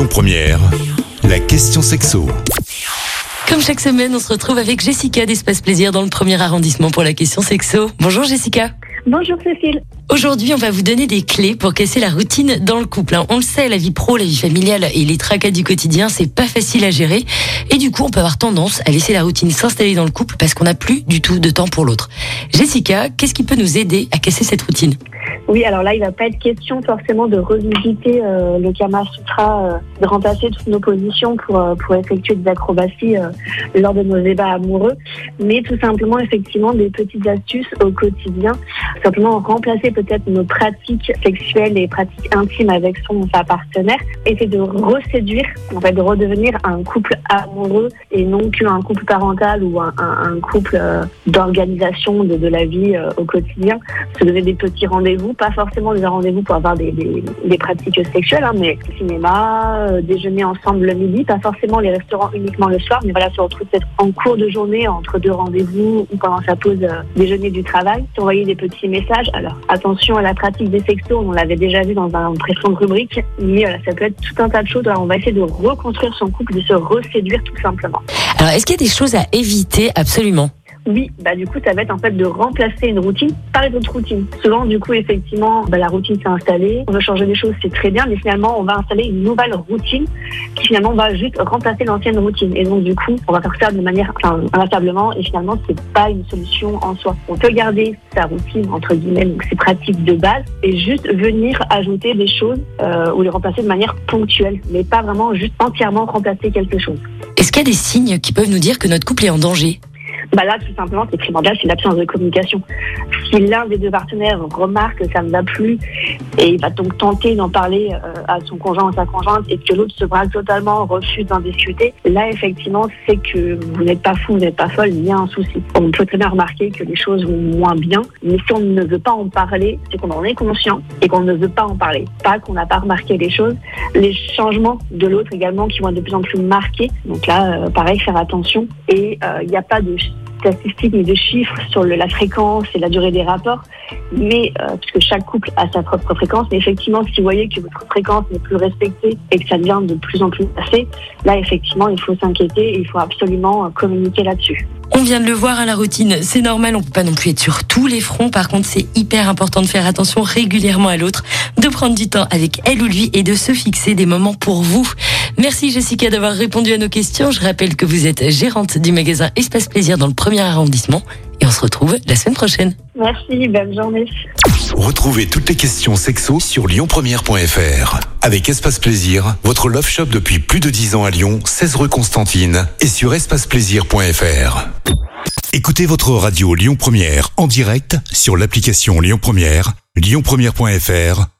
Lyon Première, la question sexo. Comme chaque semaine, on se retrouve avec Jessica d'Espace Plaisir dans le premier arrondissement pour la question sexo. Bonjour Jessica. Bonjour Cécile. Aujourd'hui, on va vous donner des clés pour casser la routine dans le couple. hein. On le sait, la vie pro, la vie familiale et les tracas du quotidien, c'est pas facile à gérer. Et du coup, on peut avoir tendance à laisser la routine s'installer dans le couple parce qu'on n'a plus du tout de temps pour l'autre. Jessica, qu'est-ce qui peut nous aider à casser cette routine? Oui, alors là, il va pas être question forcément de revisiter euh, le Kama Sutra, euh, de remplacer toutes nos positions pour, euh, pour effectuer des acrobaties euh, lors de nos débats amoureux, mais tout simplement, effectivement, des petites astuces au quotidien. Simplement remplacer peut-être nos pratiques sexuelles et pratiques intimes avec son sa partenaire, essayer de reséduire, en fait, de redevenir un couple amoureux et non qu'un couple parental ou un, un- un couple euh, d'organisation de, de la vie euh, au quotidien. Se donner des petits rendez-vous, pas forcément des rendez-vous pour avoir des, des, pratiques sexuelles, hein, mais cinéma, euh, déjeuner ensemble le midi, pas forcément les restaurants uniquement le soir, mais voilà, se retrouver peut-être en cours de journée entre deux rendez-vous ou pendant sa pause euh, déjeuner du travail, s'envoyer des petits messages. Alors attention à la pratique des sextos, on l'avait déjà vu dans un précédent rubrique, mais voilà, ça peut être tout un tas de choses. On va essayer de reconstruire son couple, de se reséduire tout simplement. Alors, est-ce qu'il y a des choses à éviter? Absolument Oui, bah du coup, ça va être en fait de remplacer une routine par une autre routine. Souvent, du coup, effectivement, bah, la routine s'est installée, on veut changer des choses, c'est très bien, mais finalement, on va installer une nouvelle routine qui finalement va juste remplacer l'ancienne routine. Et donc, du coup, on va faire ça de manière enfin, inlassablement, et finalement, c'est pas une solution en soi. On peut garder sa routine entre guillemets, donc ses pratiques de base, et juste venir ajouter des choses euh, ou les remplacer de manière ponctuelle, mais pas vraiment juste entièrement remplacer quelque chose. Est-ce qu'il y a des signes qui peuvent nous dire que notre couple est en danger? Bah là, tout simplement, c'est primordial, c'est l'absence de communication. Si l'un des deux partenaires remarque que ça ne va plus et il va donc tenter d'en parler euh, à son conjoint ou sa conjointe et que l'autre se braque totalement, refuse d'en discuter, là, effectivement, c'est que vous n'êtes pas fou, vous n'êtes pas folle, il y a un souci. On peut très bien remarquer que les choses vont moins bien, mais si on ne veut pas en parler, c'est qu'on en est conscient et qu'on ne veut pas en parler. Pas qu'on n'a pas remarqué les choses. Les changements de l'autre également qui vont être de plus en plus marqués. Donc là, euh, pareil, faire attention. Et euh, il n'y a pas de statistiques ni de chiffres sur la fréquence et la durée des rapports, mais euh, puisque chaque couple a sa propre fréquence, mais effectivement, si vous voyez que votre fréquence n'est plus respectée et que ça devient de plus en plus passé, là, effectivement, il faut s'inquiéter et il faut absolument euh, communiquer là-dessus. On vient de le voir à la routine, c'est normal, on peut pas non plus être sur tous les fronts. Par contre, c'est hyper important de faire attention régulièrement à l'autre, de prendre du temps avec elle ou lui et de se fixer des moments pour vous. Merci Jessica d'avoir répondu à nos questions. Je rappelle que vous êtes gérante du magasin Espace Plaisir dans le premier arrondissement et on se retrouve la semaine prochaine. Merci, bonne journée. Retrouvez toutes les questions sexo sur lyonpremière.fr. Avec Espace Plaisir, votre love shop depuis plus de 10 ans à Lyon, 16 rue Constantine et sur espaceplaisir.fr. Écoutez votre radio Lyon Première en direct sur l'application Lyon Première, lyonpremière.fr